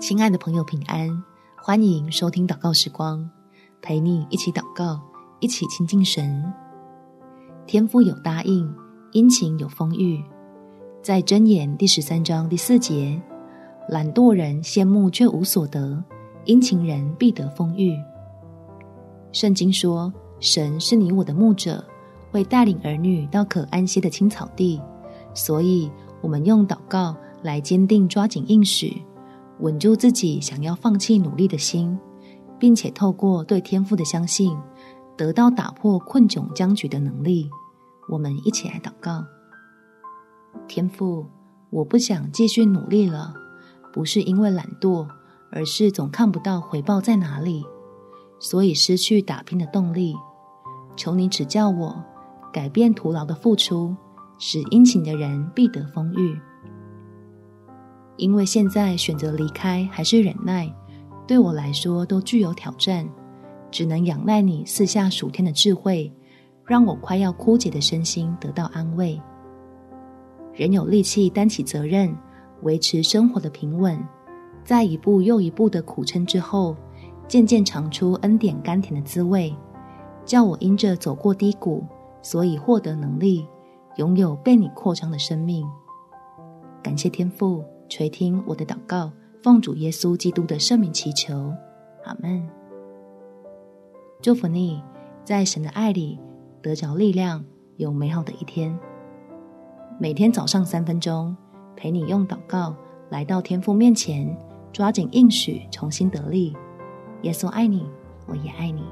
亲爱的朋友，平安！欢迎收听祷告时光，陪你一起祷告，一起亲近神。天父有答应，殷勤有丰裕。在箴言第十三章第四节，懒惰人羡慕却无所得，殷勤人必得丰裕。圣经说，神是你我的牧者，会带领儿女到可安歇的青草地。所以，我们用祷告来坚定抓紧应许。稳住自己想要放弃努力的心，并且透过对天赋的相信，得到打破困窘僵局的能力。我们一起来祷告：天赋，我不想继续努力了，不是因为懒惰，而是总看不到回报在哪里，所以失去打拼的动力。求你指教我，改变徒劳的付出，使殷勤的人必得丰裕。因为现在选择离开还是忍耐，对我来说都具有挑战，只能仰赖你四下属天的智慧，让我快要枯竭的身心得到安慰。人有力气担起责任，维持生活的平稳，在一步又一步的苦撑之后，渐渐尝出恩典甘甜的滋味，叫我因着走过低谷，所以获得能力，拥有被你扩张的生命。感谢天父。垂听我的祷告，奉主耶稣基督的圣名祈求，阿门。祝福你，在神的爱里得着力量，有美好的一天。每天早上三分钟，陪你用祷告来到天父面前，抓紧应许，重新得力。耶稣爱你，我也爱你。